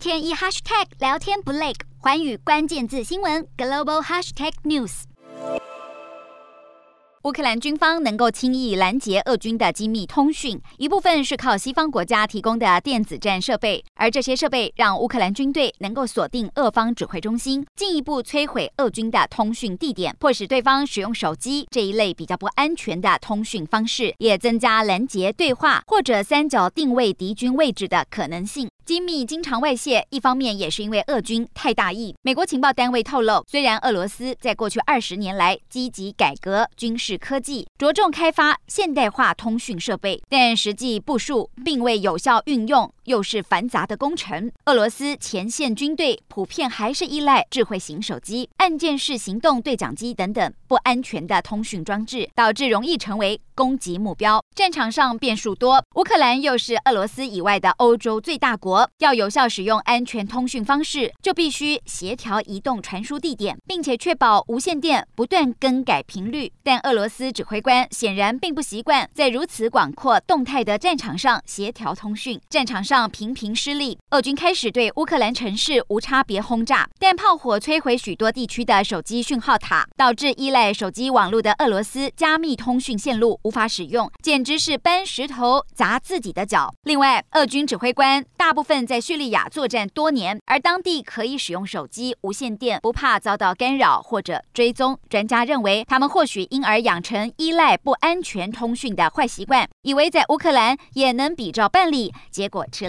天一 hashtag 聊天不累，寰宇关键字新闻 global hashtag news。乌克兰军方能够轻易拦截俄军的机密通讯，一部分是靠西方国家提供的电子战设备，而这些设备让乌克兰军队能够锁定俄方指挥中心，进一步摧毁俄军的通讯地点，迫使对方使用手机这一类比较不安全的通讯方式，也增加拦截对话或者三角定位敌军位置的可能性。机密经常外泄，一方面也是因为俄军太大意。美国情报单位透露，虽然俄罗斯在过去二十年来积极改革军事科技，着重开发现代化通讯设备，但实际部署并未有效运用，又是繁杂的工程。俄罗斯前线军队普遍还是依赖智慧型手机、按键式行动对讲机等等不安全的通讯装置，导致容易成为攻击目标。战场上变数多，乌克兰又是俄罗斯以外的欧洲最大国。要有效使用安全通讯方式，就必须协调移动传输地点，并且确保无线电不断更改频率。但俄罗斯指挥官显然并不习惯在如此广阔动态的战场上协调通讯，战场上频频失利。俄军开始对乌克兰城市无差别轰炸，但炮火摧毁许多地区的手机讯号塔，导致依赖手机网络的俄罗斯加密通讯线路无法使用，简直是搬石头砸自己的脚。另外，俄军指挥官大部分。在叙利亚作战多年，而当地可以使用手机、无线电，不怕遭到干扰或者追踪。专家认为，他们或许因而养成依赖不安全通讯的坏习惯，以为在乌克兰也能比照办理，结果吃